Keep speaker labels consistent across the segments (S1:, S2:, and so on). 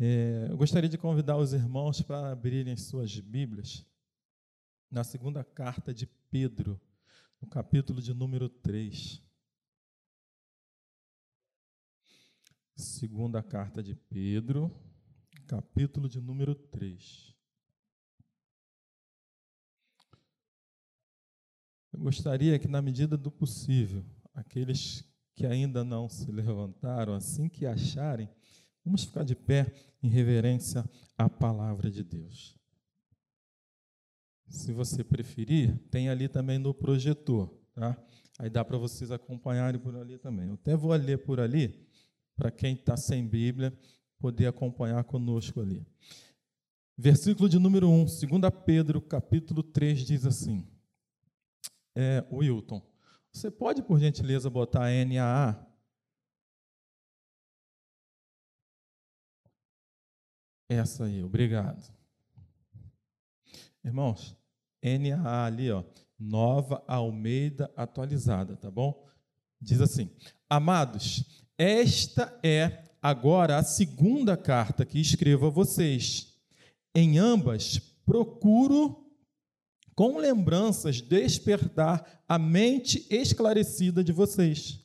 S1: É, eu gostaria de convidar os irmãos para abrirem suas Bíblias na segunda carta de Pedro, no capítulo de número 3. Segunda carta de Pedro, capítulo de número 3. Eu gostaria que, na medida do possível, aqueles que ainda não se levantaram, assim que acharem, vamos ficar de pé em reverência à palavra de Deus. Se você preferir, tem ali também no projetor, tá? Aí dá para vocês acompanharem por ali também. Eu até vou ler por ali, para quem está sem Bíblia, poder acompanhar conosco ali. Versículo de número 1, 2 Pedro, capítulo 3, diz assim: é, Wilton, você pode, por gentileza, botar NAA? Essa aí, obrigado. Irmãos, NAA ali, ó, Nova Almeida Atualizada, tá bom? Diz assim: Amados, esta é agora a segunda carta que escrevo a vocês. Em ambas, procuro com lembranças, despertar a mente esclarecida de vocês,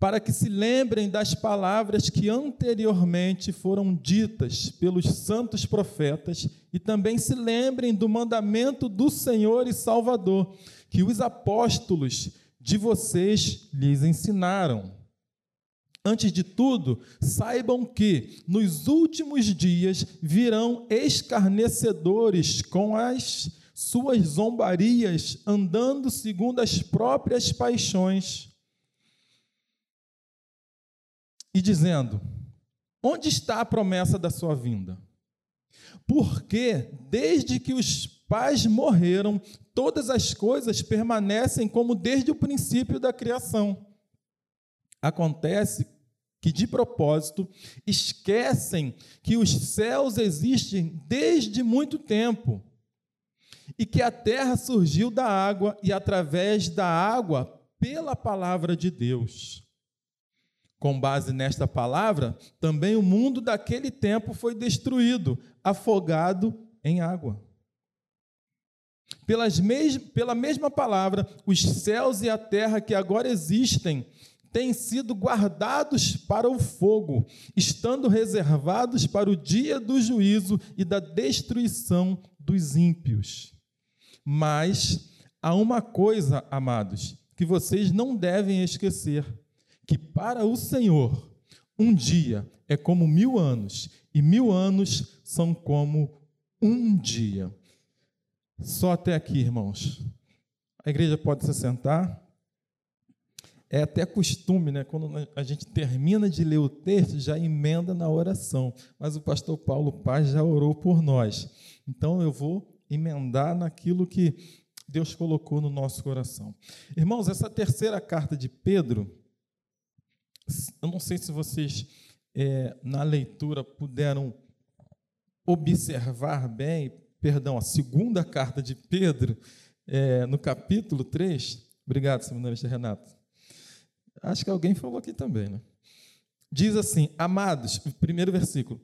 S1: para que se lembrem das palavras que anteriormente foram ditas pelos santos profetas e também se lembrem do mandamento do Senhor e Salvador, que os apóstolos de vocês lhes ensinaram. Antes de tudo, saibam que nos últimos dias virão escarnecedores com as suas zombarias, andando segundo as próprias paixões, e dizendo: Onde está a promessa da sua vinda? Porque desde que os pais morreram, todas as coisas permanecem como desde o princípio da criação. Acontece que, de propósito, esquecem que os céus existem desde muito tempo e que a terra surgiu da água e através da água pela palavra de Deus. Com base nesta palavra, também o mundo daquele tempo foi destruído, afogado em água. Pelas mes pela mesma palavra, os céus e a terra que agora existem têm sido guardados para o fogo, estando reservados para o dia do juízo e da destruição dos ímpios. Mas há uma coisa, amados, que vocês não devem esquecer: que para o Senhor, um dia é como mil anos, e mil anos são como um dia. Só até aqui, irmãos. A igreja pode se sentar. É até costume, né? Quando a gente termina de ler o texto, já emenda na oração. Mas o pastor Paulo Paz já orou por nós. Então eu vou emendar naquilo que Deus colocou no nosso coração. Irmãos, essa terceira carta de Pedro, eu não sei se vocês, é, na leitura, puderam observar bem, perdão, a segunda carta de Pedro, é, no capítulo 3. Obrigado, seminarista Renato. Acho que alguém falou aqui também, né? Diz assim: Amados, primeiro versículo: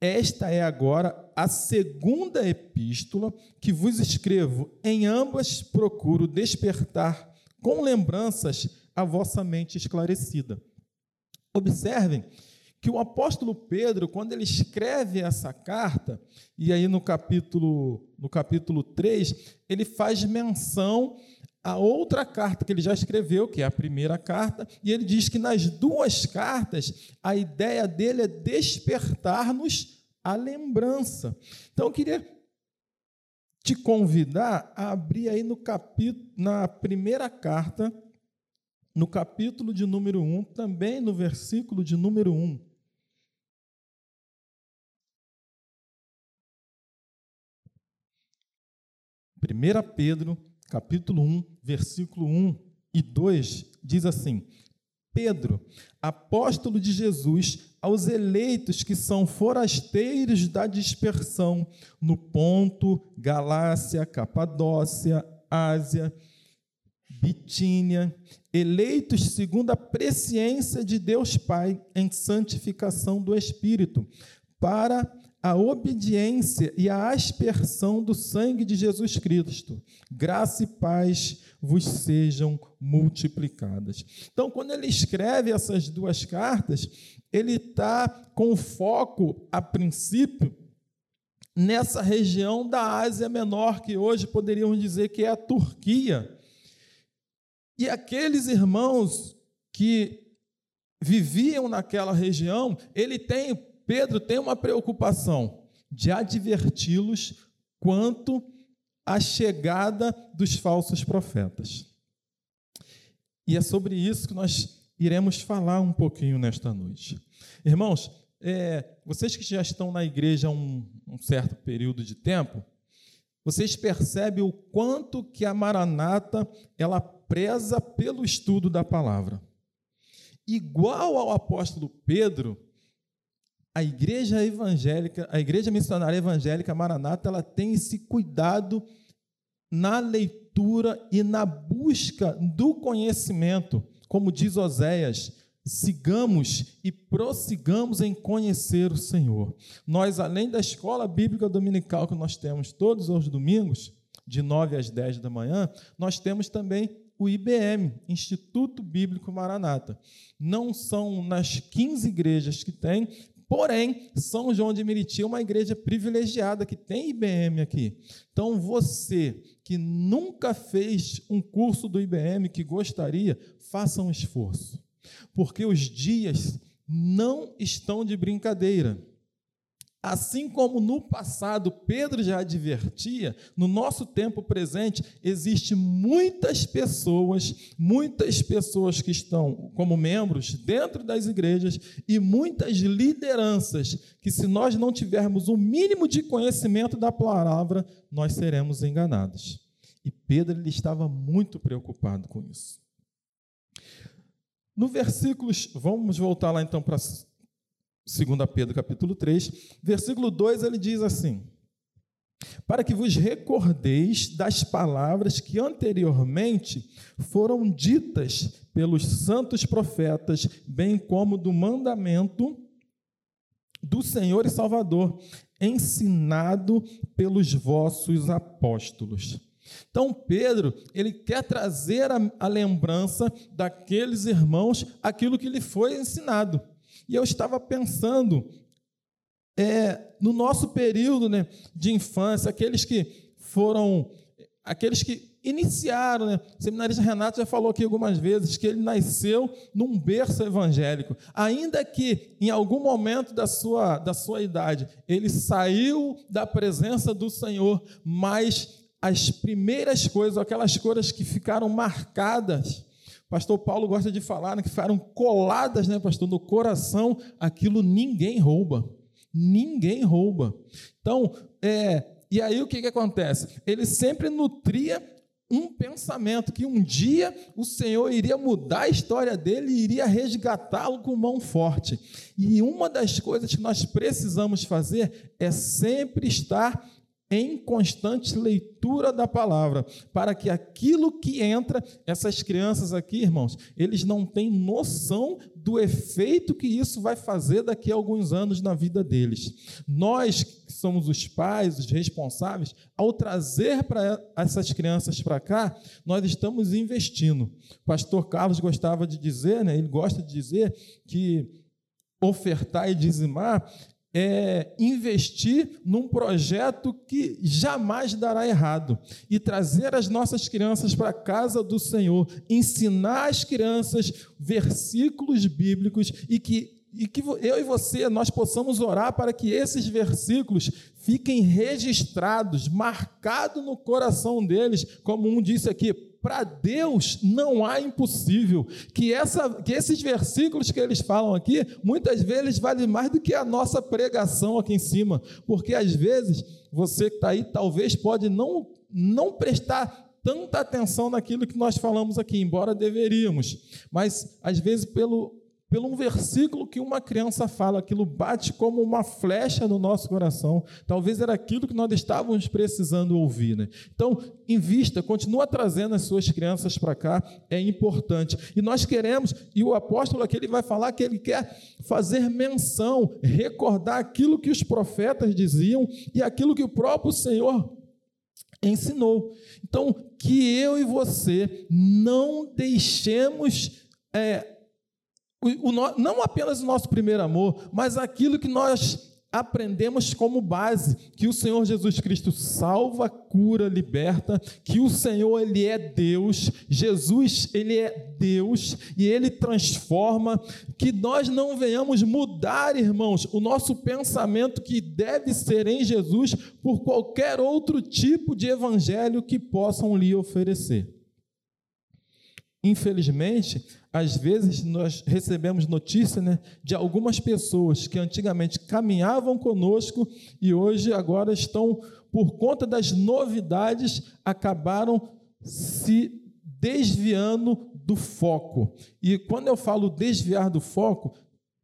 S1: esta é agora a segunda epístola que vos escrevo. Em ambas procuro despertar com lembranças a vossa mente esclarecida. Observem que o apóstolo Pedro, quando ele escreve essa carta, e aí no capítulo, no capítulo 3, ele faz menção a outra carta que ele já escreveu, que é a primeira carta, e ele diz que nas duas cartas a ideia dele é despertar-nos a lembrança. Então eu queria te convidar a abrir aí no capítulo, na primeira carta, no capítulo de número 1, também no versículo de número 1. Primeira Pedro capítulo 1, versículo 1 e 2, diz assim: Pedro, apóstolo de Jesus, aos eleitos que são forasteiros da dispersão no Ponto, Galácia, Capadócia, Ásia, Bitínia, eleitos segundo a presciência de Deus Pai em santificação do Espírito, para a obediência e a aspersão do sangue de Jesus Cristo. Graça e paz vos sejam multiplicadas. Então, quando ele escreve essas duas cartas, ele está com foco, a princípio, nessa região da Ásia Menor, que hoje poderíamos dizer que é a Turquia. E aqueles irmãos que viviam naquela região, ele tem, Pedro tem uma preocupação de adverti-los quanto à chegada dos falsos profetas. E é sobre isso que nós iremos falar um pouquinho nesta noite. Irmãos, é, vocês que já estão na igreja há um, um certo período de tempo, vocês percebem o quanto que a Maranata ela preza pelo estudo da palavra. Igual ao apóstolo Pedro, a igreja evangélica, a igreja missionária evangélica Maranata, ela tem esse cuidado na leitura e na busca do conhecimento, como diz Oséias, sigamos e prossigamos em conhecer o Senhor. Nós, além da escola bíblica dominical que nós temos todos os domingos, de 9 às 10 da manhã, nós temos também o IBM, Instituto Bíblico Maranata. Não são nas 15 igrejas que tem, porém, São João de Meriti é uma igreja privilegiada que tem IBM aqui. Então, você que nunca fez um curso do IBM, que gostaria, faça um esforço, porque os dias não estão de brincadeira. Assim como no passado Pedro já advertia, no nosso tempo presente existe muitas pessoas, muitas pessoas que estão como membros dentro das igrejas e muitas lideranças que se nós não tivermos o um mínimo de conhecimento da palavra, nós seremos enganados. E Pedro ele estava muito preocupado com isso. No versículos, vamos voltar lá então para 2 Pedro capítulo 3, versículo 2, ele diz assim: Para que vos recordeis das palavras que anteriormente foram ditas pelos santos profetas, bem como do mandamento do Senhor e Salvador, ensinado pelos vossos apóstolos. Então, Pedro, ele quer trazer a, a lembrança daqueles irmãos aquilo que lhe foi ensinado. E eu estava pensando é, no nosso período né, de infância, aqueles que foram, aqueles que iniciaram, né? O seminarista Renato já falou aqui algumas vezes que ele nasceu num berço evangélico. Ainda que em algum momento da sua, da sua idade ele saiu da presença do Senhor, mas as primeiras coisas, aquelas coisas que ficaram marcadas Pastor Paulo gosta de falar né, que ficaram coladas, né, pastor, no coração, aquilo ninguém rouba. Ninguém rouba. Então, é, e aí o que, que acontece? Ele sempre nutria um pensamento que um dia o Senhor iria mudar a história dele e iria resgatá-lo com mão forte. E uma das coisas que nós precisamos fazer é sempre estar em constante leitura da palavra, para que aquilo que entra, essas crianças aqui, irmãos, eles não têm noção do efeito que isso vai fazer daqui a alguns anos na vida deles. Nós, que somos os pais, os responsáveis, ao trazer para essas crianças para cá, nós estamos investindo. O pastor Carlos gostava de dizer, né, ele gosta de dizer que ofertar e dizimar é, investir num projeto que jamais dará errado e trazer as nossas crianças para a casa do Senhor, ensinar as crianças versículos bíblicos e que e que eu e você nós possamos orar para que esses versículos fiquem registrados, marcados no coração deles, como um disse aqui, para Deus não há impossível. Que, essa, que esses versículos que eles falam aqui, muitas vezes valem mais do que a nossa pregação aqui em cima. Porque às vezes você que está aí, talvez pode não, não prestar tanta atenção naquilo que nós falamos aqui, embora deveríamos. Mas às vezes, pelo, pelo um versículo que uma criança fala, aquilo bate como uma flecha no nosso coração. Talvez era aquilo que nós estávamos precisando ouvir. Né? Então, invista, continua trazendo as suas crianças para cá, é importante. E nós queremos, e o apóstolo aqui ele vai falar que ele quer fazer menção, recordar aquilo que os profetas diziam e aquilo que o próprio Senhor ensinou. Então, que eu e você não deixemos. É, o, o, não apenas o nosso primeiro amor, mas aquilo que nós aprendemos como base que o Senhor Jesus Cristo salva, cura, liberta, que o Senhor ele é Deus, Jesus ele é Deus e ele transforma, que nós não venhamos mudar, irmãos, o nosso pensamento que deve ser em Jesus por qualquer outro tipo de evangelho que possam lhe oferecer. Infelizmente, às vezes nós recebemos notícia né, de algumas pessoas que antigamente caminhavam conosco e hoje agora estão, por conta das novidades, acabaram se desviando do foco. E quando eu falo desviar do foco,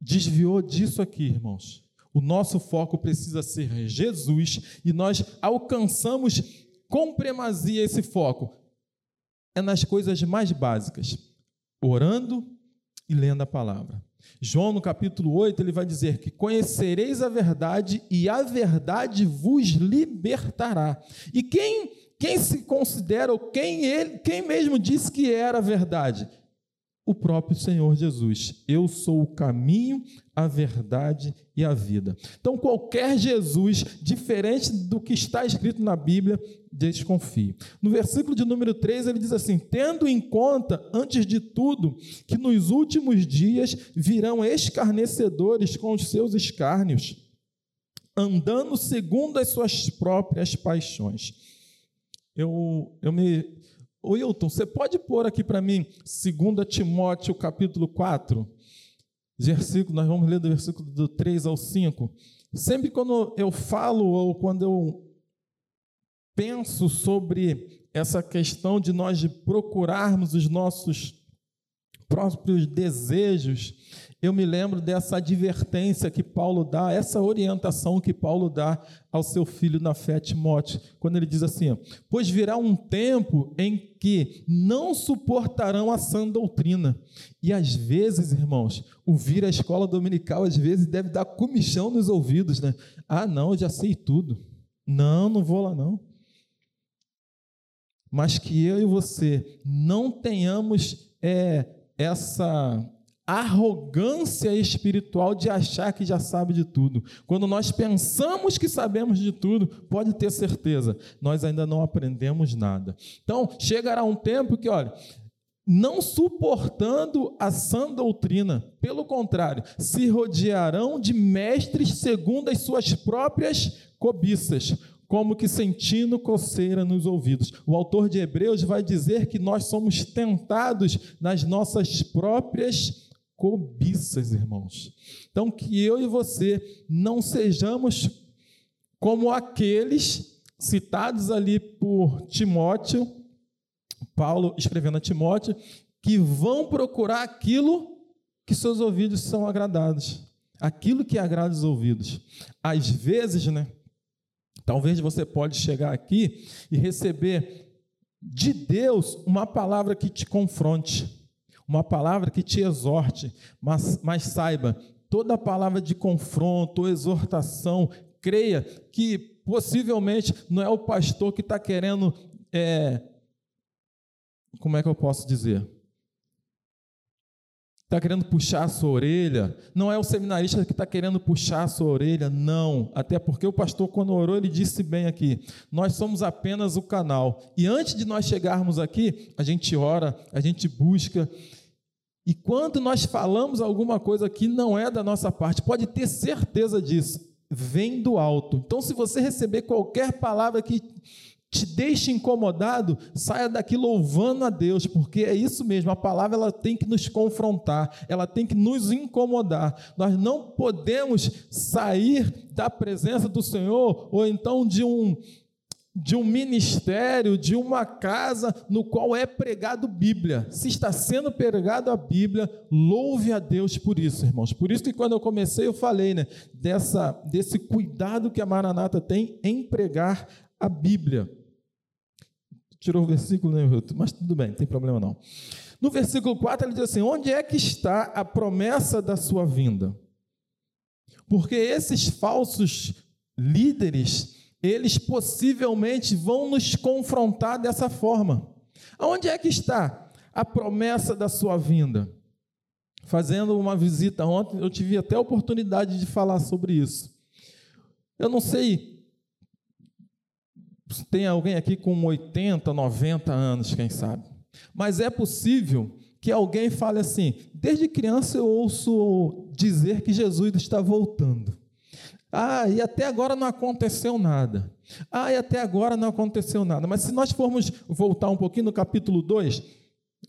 S1: desviou disso aqui, irmãos. O nosso foco precisa ser Jesus e nós alcançamos com primazia esse foco é nas coisas mais básicas, orando e lendo a palavra. João, no capítulo 8, ele vai dizer que conhecereis a verdade e a verdade vos libertará. E quem, quem se considera, ou quem, ele, quem mesmo disse que era a verdade? O próprio Senhor Jesus. Eu sou o caminho, a verdade e a vida. Então, qualquer Jesus diferente do que está escrito na Bíblia, desconfie. No versículo de número 3, ele diz assim: Tendo em conta, antes de tudo, que nos últimos dias virão escarnecedores com os seus escárnios, andando segundo as suas próprias paixões. Eu, eu me Ô Hilton, você pode pôr aqui para mim 2 Timóteo capítulo 4, versículo, nós vamos ler do versículo do 3 ao 5. Sempre quando eu falo ou quando eu penso sobre essa questão de nós procurarmos os nossos próprios desejos, eu me lembro dessa advertência que Paulo dá, essa orientação que Paulo dá ao seu filho na fé, Timóteo, quando ele diz assim: Pois virá um tempo em que não suportarão a sã doutrina. E às vezes, irmãos, ouvir a escola dominical, às vezes, deve dar comichão nos ouvidos, né? Ah, não, eu já sei tudo. Não, não vou lá, não. Mas que eu e você não tenhamos é, essa arrogância espiritual de achar que já sabe de tudo. Quando nós pensamos que sabemos de tudo, pode ter certeza, nós ainda não aprendemos nada. Então, chegará um tempo que, olha, não suportando a sã doutrina, pelo contrário, se rodearão de mestres segundo as suas próprias cobiças, como que sentindo coceira nos ouvidos. O autor de Hebreus vai dizer que nós somos tentados nas nossas próprias cobiças, irmãos. Então, que eu e você não sejamos como aqueles citados ali por Timóteo, Paulo escrevendo a Timóteo, que vão procurar aquilo que seus ouvidos são agradados, aquilo que agrada os ouvidos. Às vezes, né? Talvez você pode chegar aqui e receber de Deus uma palavra que te confronte uma palavra que te exorte, mas, mas saiba, toda palavra de confronto, exortação, creia que possivelmente não é o pastor que está querendo, é, como é que eu posso dizer? Está querendo puxar a sua orelha, não é o seminarista que está querendo puxar a sua orelha, não. Até porque o pastor, quando orou, ele disse bem aqui: nós somos apenas o canal. E antes de nós chegarmos aqui, a gente ora, a gente busca, e quando nós falamos alguma coisa que não é da nossa parte, pode ter certeza disso, vem do alto. Então, se você receber qualquer palavra que te deixe incomodado, saia daqui louvando a Deus, porque é isso mesmo, a palavra ela tem que nos confrontar, ela tem que nos incomodar. Nós não podemos sair da presença do Senhor ou então de um de um ministério, de uma casa no qual é pregado Bíblia. Se está sendo pregado a Bíblia, louve a Deus por isso, irmãos. Por isso que quando eu comecei eu falei, né, dessa desse cuidado que a Maranata tem em pregar a Bíblia. Tirou o versículo, né, mas tudo bem, não tem problema não. No versículo 4 ele diz assim: "Onde é que está a promessa da sua vinda?" Porque esses falsos líderes eles possivelmente vão nos confrontar dessa forma. Aonde é que está a promessa da sua vinda? Fazendo uma visita ontem, eu tive até a oportunidade de falar sobre isso. Eu não sei se tem alguém aqui com 80, 90 anos, quem sabe. Mas é possível que alguém fale assim: desde criança eu ouço dizer que Jesus está voltando. Ah, e até agora não aconteceu nada. Ah, e até agora não aconteceu nada. Mas se nós formos voltar um pouquinho no capítulo 2,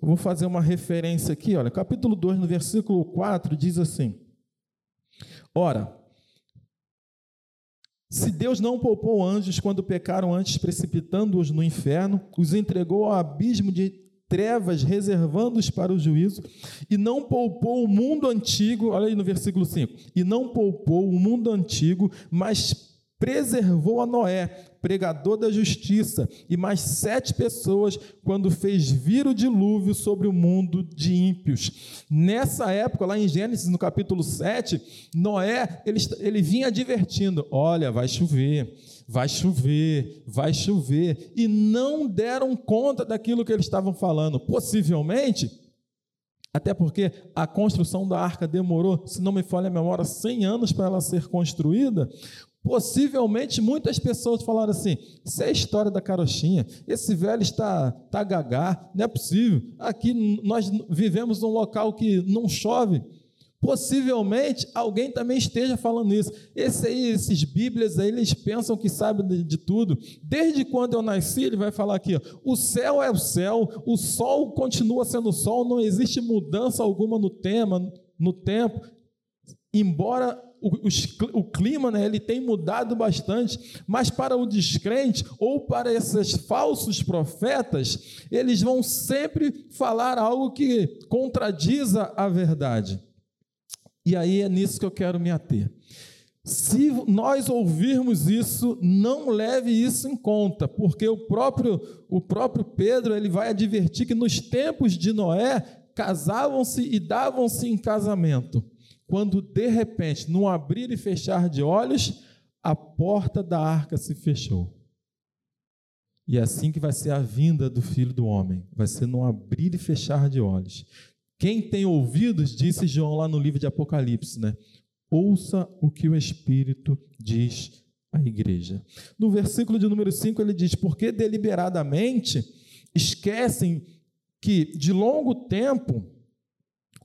S1: eu vou fazer uma referência aqui, olha, capítulo 2, no versículo 4, diz assim: Ora, se Deus não poupou anjos quando pecaram antes, precipitando-os no inferno, os entregou ao abismo de trevas, reservando-os para o juízo, e não poupou o mundo antigo, olha aí no versículo 5, e não poupou o mundo antigo, mas preservou a Noé, pregador da justiça, e mais sete pessoas, quando fez vir o dilúvio sobre o mundo de ímpios. Nessa época, lá em Gênesis, no capítulo 7, Noé, ele, ele vinha advertindo: olha, vai chover vai chover, vai chover, e não deram conta daquilo que eles estavam falando. Possivelmente, até porque a construção da arca demorou, se não me falha a memória, 100 anos para ela ser construída. Possivelmente muitas pessoas falaram assim: isso é a história da carochinha, esse velho está, está gagá, não é possível. Aqui nós vivemos num local que não chove. Possivelmente alguém também esteja falando isso. Esse aí, esses Bíblias aí, eles pensam que sabem de, de, tudo. Desde quando eu nasci, ele vai falar aqui: ó, o céu é o céu, o sol continua sendo o sol, não existe mudança alguma no tema, no tempo. Embora o, o, clima né, ele tem mudado bastante, mas para o descrente ou para esses falsos profetas, eles vão sempre falar algo que contradiza a verdade. E aí é nisso que eu quero me ater. Se nós ouvirmos isso, não leve isso em conta, porque o próprio, o próprio Pedro ele vai advertir que nos tempos de Noé casavam-se e davam-se em casamento, quando de repente, num abrir e fechar de olhos, a porta da arca se fechou. E é assim que vai ser a vinda do Filho do Homem, vai ser num abrir e fechar de olhos. Quem tem ouvidos, disse João lá no livro de Apocalipse, né? Ouça o que o Espírito diz à igreja. No versículo de número 5 ele diz: Porque deliberadamente esquecem que de longo tempo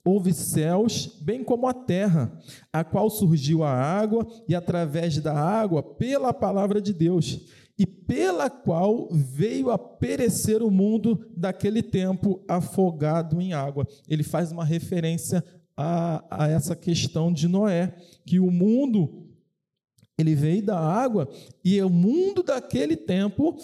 S1: houve céus, bem como a terra, a qual surgiu a água, e através da água, pela palavra de Deus, e pela qual veio a perecer o mundo daquele tempo afogado em água. Ele faz uma referência a, a essa questão de Noé, que o mundo ele veio da água e o mundo daquele tempo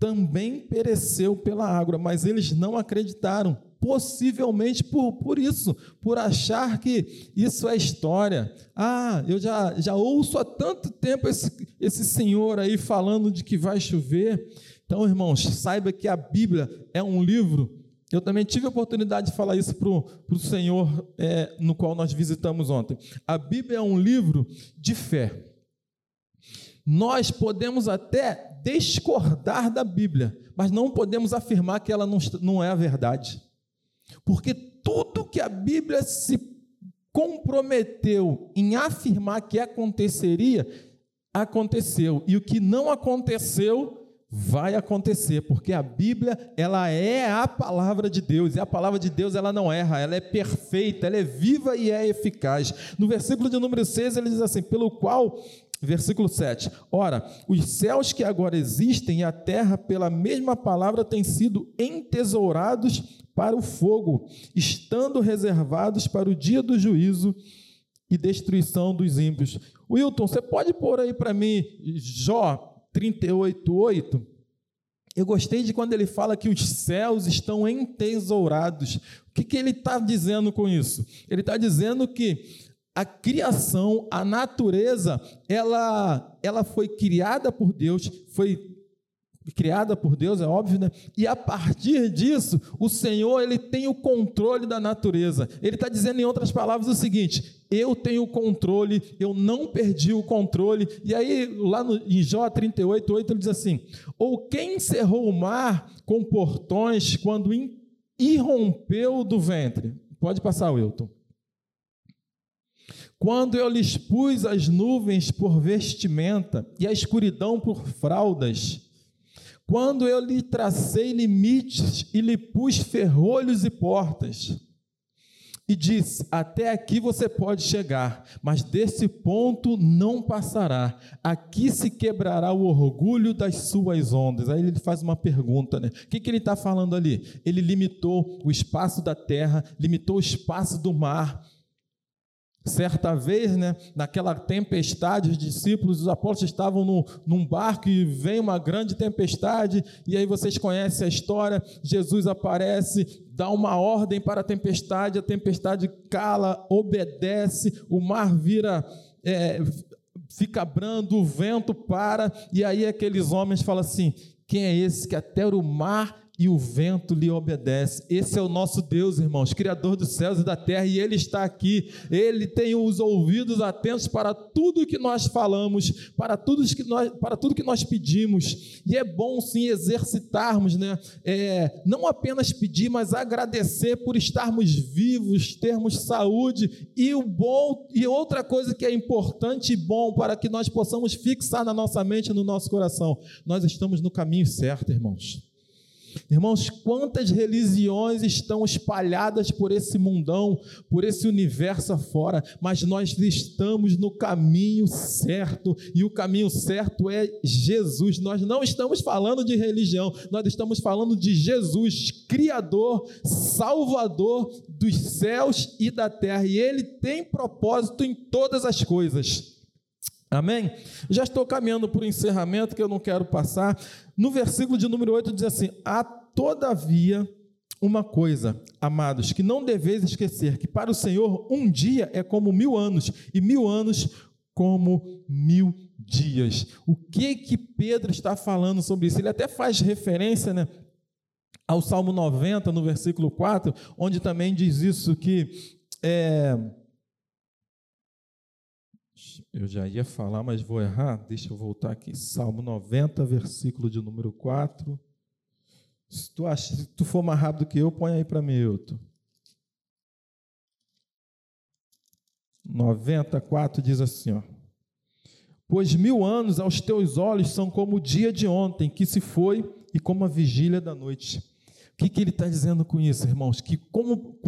S1: também pereceu pela água, mas eles não acreditaram possivelmente por, por isso, por achar que isso é história. Ah, eu já, já ouço há tanto tempo esse, esse senhor aí falando de que vai chover. Então, irmãos, saiba que a Bíblia é um livro. Eu também tive a oportunidade de falar isso para o senhor é, no qual nós visitamos ontem. A Bíblia é um livro de fé. Nós podemos até discordar da Bíblia, mas não podemos afirmar que ela não, não é a verdade. Porque tudo que a Bíblia se comprometeu em afirmar que aconteceria, aconteceu. E o que não aconteceu, vai acontecer, porque a Bíblia, ela é a palavra de Deus, e a palavra de Deus, ela não erra, ela é perfeita, ela é viva e é eficaz. No versículo de número 6, ele diz assim: pelo qual Versículo 7. Ora, os céus que agora existem e a terra, pela mesma palavra, têm sido entesourados para o fogo, estando reservados para o dia do juízo e destruição dos ímpios. Wilton, você pode pôr aí para mim Jó, 38:8, eu gostei de quando ele fala que os céus estão entesourados. O que, que ele está dizendo com isso? Ele está dizendo que a criação, a natureza, ela, ela foi criada por Deus, foi criada por Deus, é óbvio, né? E a partir disso, o Senhor ele tem o controle da natureza. Ele está dizendo em outras palavras o seguinte: eu tenho o controle, eu não perdi o controle. E aí, lá no, em Jó 38, 8, ele diz assim: Ou quem encerrou o mar com portões quando irrompeu do ventre? Pode passar, Wilton. Quando eu lhes pus as nuvens por vestimenta e a escuridão por fraldas, quando eu lhe tracei limites e lhe pus ferrolhos e portas, e disse: Até aqui você pode chegar, mas desse ponto não passará. Aqui se quebrará o orgulho das suas ondas. Aí ele faz uma pergunta, né? O que, que ele está falando ali? Ele limitou o espaço da terra, limitou o espaço do mar, Certa vez, né, naquela tempestade, os discípulos, os apóstolos estavam no, num barco e vem uma grande tempestade, e aí vocês conhecem a história. Jesus aparece, dá uma ordem para a tempestade, a tempestade cala, obedece, o mar vira, é, fica brando, o vento para, e aí aqueles homens falam assim: quem é esse que até o mar e o vento lhe obedece. Esse é o nosso Deus, irmãos, Criador dos céus e da terra, e Ele está aqui. Ele tem os ouvidos atentos para tudo que nós falamos, para tudo que nós, para tudo que nós pedimos. E é bom sim exercitarmos, né? É, não apenas pedir, mas agradecer por estarmos vivos, termos saúde e o bom e outra coisa que é importante e bom para que nós possamos fixar na nossa mente no nosso coração. Nós estamos no caminho certo, irmãos. Irmãos, quantas religiões estão espalhadas por esse mundão, por esse universo afora, mas nós estamos no caminho certo, e o caminho certo é Jesus. Nós não estamos falando de religião, nós estamos falando de Jesus, Criador, Salvador dos céus e da terra, e Ele tem propósito em todas as coisas. Amém? Já estou caminhando para o encerramento que eu não quero passar. No versículo de número 8 diz assim: Há todavia uma coisa, amados, que não deveis esquecer: que para o Senhor um dia é como mil anos, e mil anos como mil dias. O que que Pedro está falando sobre isso? Ele até faz referência, né? Ao Salmo 90, no versículo 4, onde também diz isso que é, eu já ia falar, mas vou errar. Deixa eu voltar aqui. Salmo 90, versículo de número 4. Se tu, acha, se tu for mais rápido que eu, põe aí para mim, Euto. 94 diz assim: ó, Pois mil anos aos teus olhos são como o dia de ontem que se foi e como a vigília da noite. O que, que ele está dizendo com isso, irmãos? Que como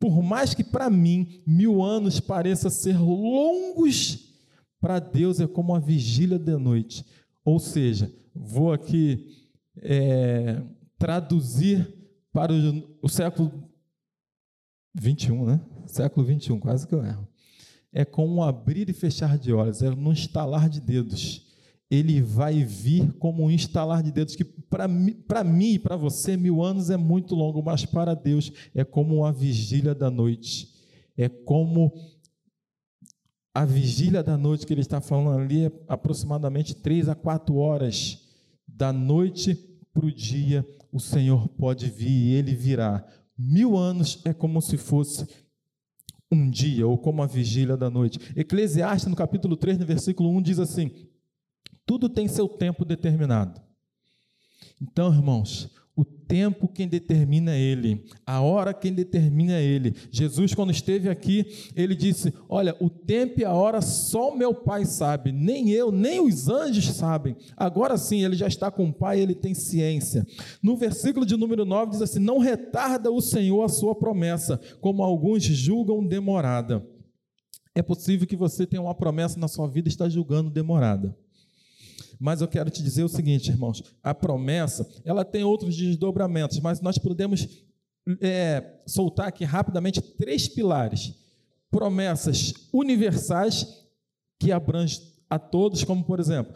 S1: por mais que para mim mil anos pareça ser longos, para Deus é como a vigília de noite. Ou seja, vou aqui é, traduzir para o, o século 21, né? Século 21, quase que eu erro. É com um abrir e fechar de olhos, é num estalar de dedos ele vai vir como um instalar de dedos, que para mim e para você, mil anos é muito longo, mas para Deus é como uma vigília da noite. É como a vigília da noite que ele está falando ali é aproximadamente três a quatro horas da noite para o dia, o Senhor pode vir e ele virá. Mil anos é como se fosse um dia, ou como a vigília da noite. Eclesiastes, no capítulo 3, no versículo 1, diz assim: tudo tem seu tempo determinado. Então, irmãos, o tempo quem determina é Ele, a hora quem determina é Ele. Jesus, quando esteve aqui, ele disse: Olha, o tempo e a hora só meu Pai sabe, nem eu, nem os anjos sabem. Agora sim, ele já está com o Pai, ele tem ciência. No versículo de número 9 diz assim: Não retarda o Senhor a sua promessa, como alguns julgam demorada. É possível que você tenha uma promessa na sua vida e está julgando demorada. Mas eu quero te dizer o seguinte, irmãos: a promessa, ela tem outros desdobramentos, mas nós podemos é, soltar aqui rapidamente três pilares: promessas universais que abrangem a todos, como por exemplo,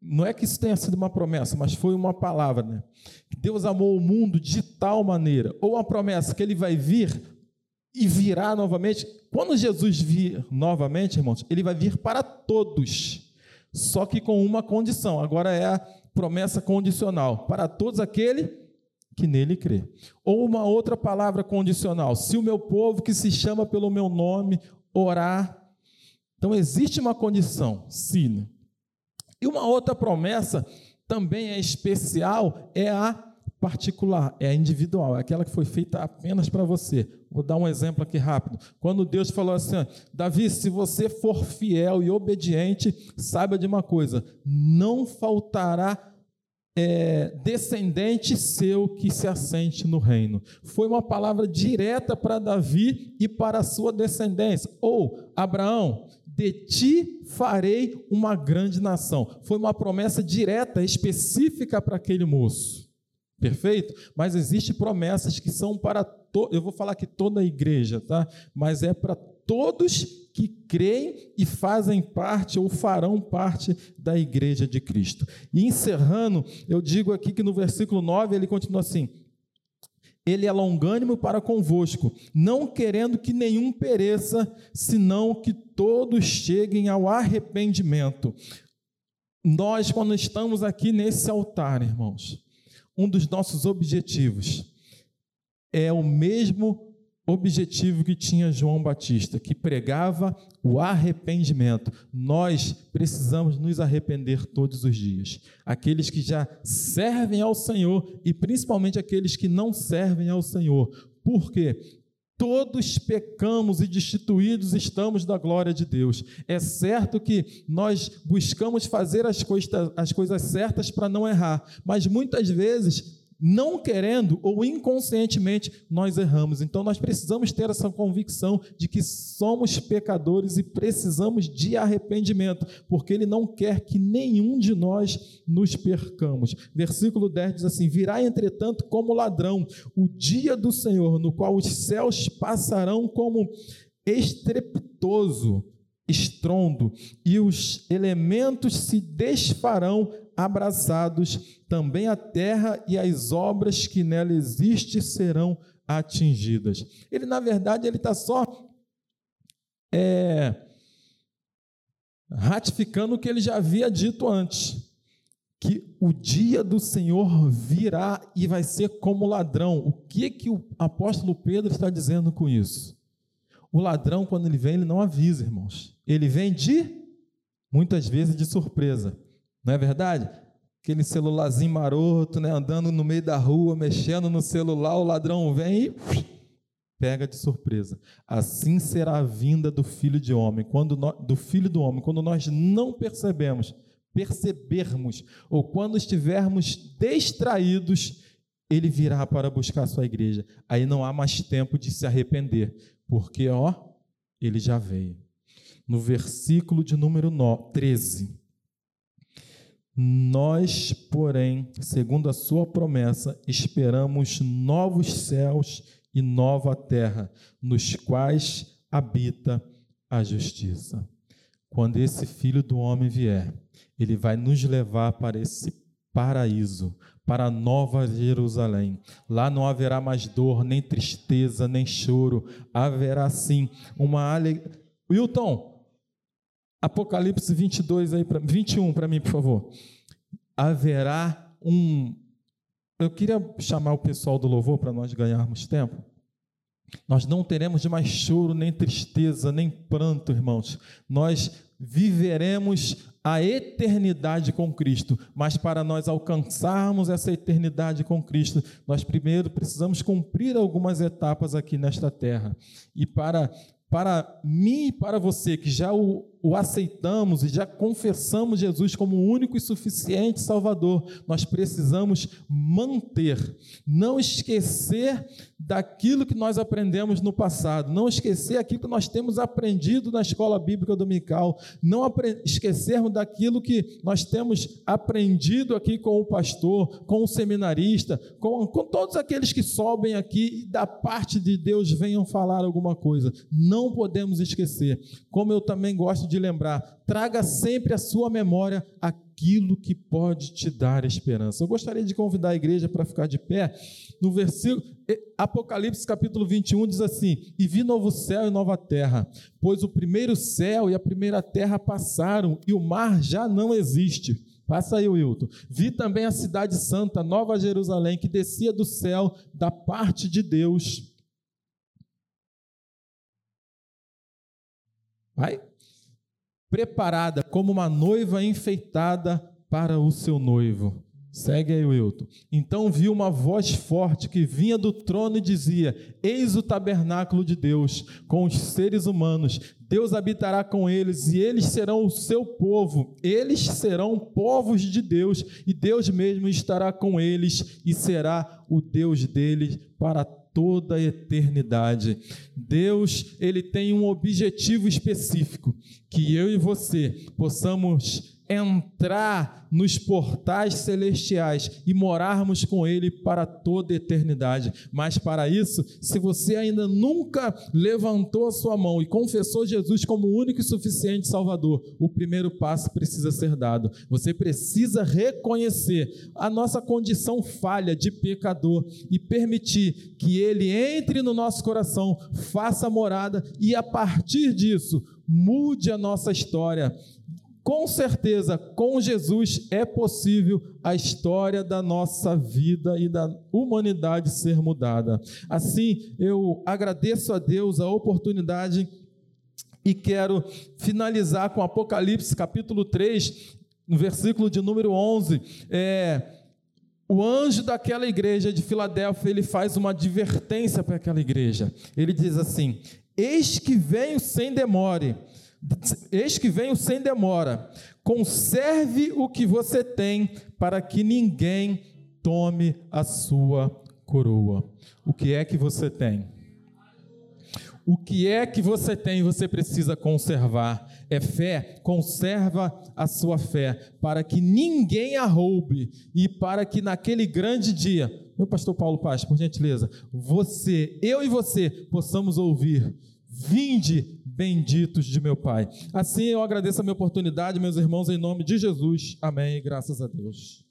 S1: não é que isso tenha sido uma promessa, mas foi uma palavra, né? Deus amou o mundo de tal maneira, ou uma promessa que ele vai vir e virá novamente. Quando Jesus vir novamente, irmãos, ele vai vir para todos, só que com uma condição. Agora é a promessa condicional: para todos aquele que nele crê. Ou uma outra palavra condicional: se o meu povo que se chama pelo meu nome orar. Então existe uma condição, sim. E uma outra promessa também é especial, é a particular, é a individual, é aquela que foi feita apenas para você. Vou dar um exemplo aqui rápido. Quando Deus falou assim: Davi, se você for fiel e obediente, saiba de uma coisa: não faltará é, descendente seu que se assente no reino. Foi uma palavra direta para Davi e para a sua descendência. Ou, Abraão, de ti farei uma grande nação. Foi uma promessa direta, específica para aquele moço. Perfeito? Mas existem promessas que são para eu vou falar que toda a igreja, tá? Mas é para todos que creem e fazem parte ou farão parte da igreja de Cristo. E encerrando, eu digo aqui que no versículo 9 ele continua assim: ele é longânimo para convosco, não querendo que nenhum pereça, senão que todos cheguem ao arrependimento. Nós, quando estamos aqui nesse altar, irmãos, um dos nossos objetivos é o mesmo objetivo que tinha João Batista, que pregava o arrependimento. Nós precisamos nos arrepender todos os dias. Aqueles que já servem ao Senhor e principalmente aqueles que não servem ao Senhor. Por quê? Todos pecamos e destituídos estamos da glória de Deus. É certo que nós buscamos fazer as, coisas, as coisas certas para não errar, mas muitas vezes não querendo ou inconscientemente, nós erramos. Então nós precisamos ter essa convicção de que somos pecadores e precisamos de arrependimento, porque Ele não quer que nenhum de nós nos percamos. Versículo 10 diz assim: Virá, entretanto, como ladrão o dia do Senhor, no qual os céus passarão como estrepitoso estrondo, e os elementos se desfarão abraçados, também a terra e as obras que nela existem serão atingidas. Ele, na verdade, ele está só é, ratificando o que ele já havia dito antes, que o dia do Senhor virá e vai ser como ladrão. O que que o apóstolo Pedro está dizendo com isso? O ladrão, quando ele vem, ele não avisa, irmãos. Ele vem de, muitas vezes, de surpresa. Não é verdade? Aquele celularzinho maroto, né? andando no meio da rua, mexendo no celular, o ladrão vem e pega de surpresa. Assim será a vinda do filho de homem, quando do filho do homem, quando nós não percebemos, percebermos, ou quando estivermos distraídos, ele virá para buscar sua igreja. Aí não há mais tempo de se arrepender, porque, ó, ele já veio. No versículo de número 13. Nós, porém, segundo a sua promessa, esperamos novos céus e nova terra, nos quais habita a justiça. Quando esse filho do homem vier, ele vai nos levar para esse paraíso, para a nova Jerusalém. Lá não haverá mais dor, nem tristeza, nem choro. Haverá sim uma alegria. Wilton, Apocalipse 22 aí para 21 para mim, por favor. Haverá um Eu queria chamar o pessoal do louvor para nós ganharmos tempo. Nós não teremos mais choro, nem tristeza, nem pranto, irmãos. Nós viveremos a eternidade com Cristo, mas para nós alcançarmos essa eternidade com Cristo, nós primeiro precisamos cumprir algumas etapas aqui nesta terra. E para para mim e para você que já o, o, aceitamos e já confessamos Jesus como o único e suficiente Salvador, nós precisamos manter, não esquecer daquilo que nós aprendemos no passado, não esquecer aquilo que nós temos aprendido na escola bíblica dominical, não esquecermos daquilo que nós temos aprendido aqui com o pastor, com o seminarista, com, com todos aqueles que sobem aqui e da parte de Deus venham falar alguma coisa. Não podemos esquecer. Como eu também gosto de lembrar, traga sempre à sua memória aquilo que pode te dar esperança. Eu gostaria de convidar a igreja para ficar de pé. No versículo Apocalipse capítulo 21 diz assim: "E vi novo céu e nova terra, pois o primeiro céu e a primeira terra passaram e o mar já não existe." Passa aí, Wilton. Vi também a cidade santa, Nova Jerusalém, que descia do céu da parte de Deus. Vai? Preparada como uma noiva enfeitada para o seu noivo. Segue aí, Wilton. Então vi uma voz forte que vinha do trono e dizia: Eis o tabernáculo de Deus com os seres humanos. Deus habitará com eles e eles serão o seu povo. Eles serão povos de Deus e Deus mesmo estará com eles e será o Deus deles para toda a eternidade. Deus, ele tem um objetivo específico, que eu e você possamos entrar nos portais celestiais e morarmos com Ele para toda eternidade. Mas para isso, se você ainda nunca levantou a sua mão e confessou Jesus como único e suficiente Salvador, o primeiro passo precisa ser dado. Você precisa reconhecer a nossa condição falha de pecador e permitir que Ele entre no nosso coração, faça morada e a partir disso mude a nossa história com certeza, com Jesus é possível a história da nossa vida e da humanidade ser mudada. Assim, eu agradeço a Deus a oportunidade e quero finalizar com Apocalipse capítulo 3, no versículo de número 11. É, o anjo daquela igreja de Filadélfia, ele faz uma advertência para aquela igreja. Ele diz assim: Eis que venho sem demore Eis que venho sem demora. Conserve o que você tem, para que ninguém tome a sua coroa. O que é que você tem? O que é que você tem você precisa conservar? É fé? Conserva a sua fé, para que ninguém a roube e para que naquele grande dia, meu pastor Paulo Paz, por gentileza, você, eu e você possamos ouvir: Vinde, benditos de meu Pai. Assim eu agradeço a minha oportunidade, meus irmãos, em nome de Jesus. Amém. Graças a Deus.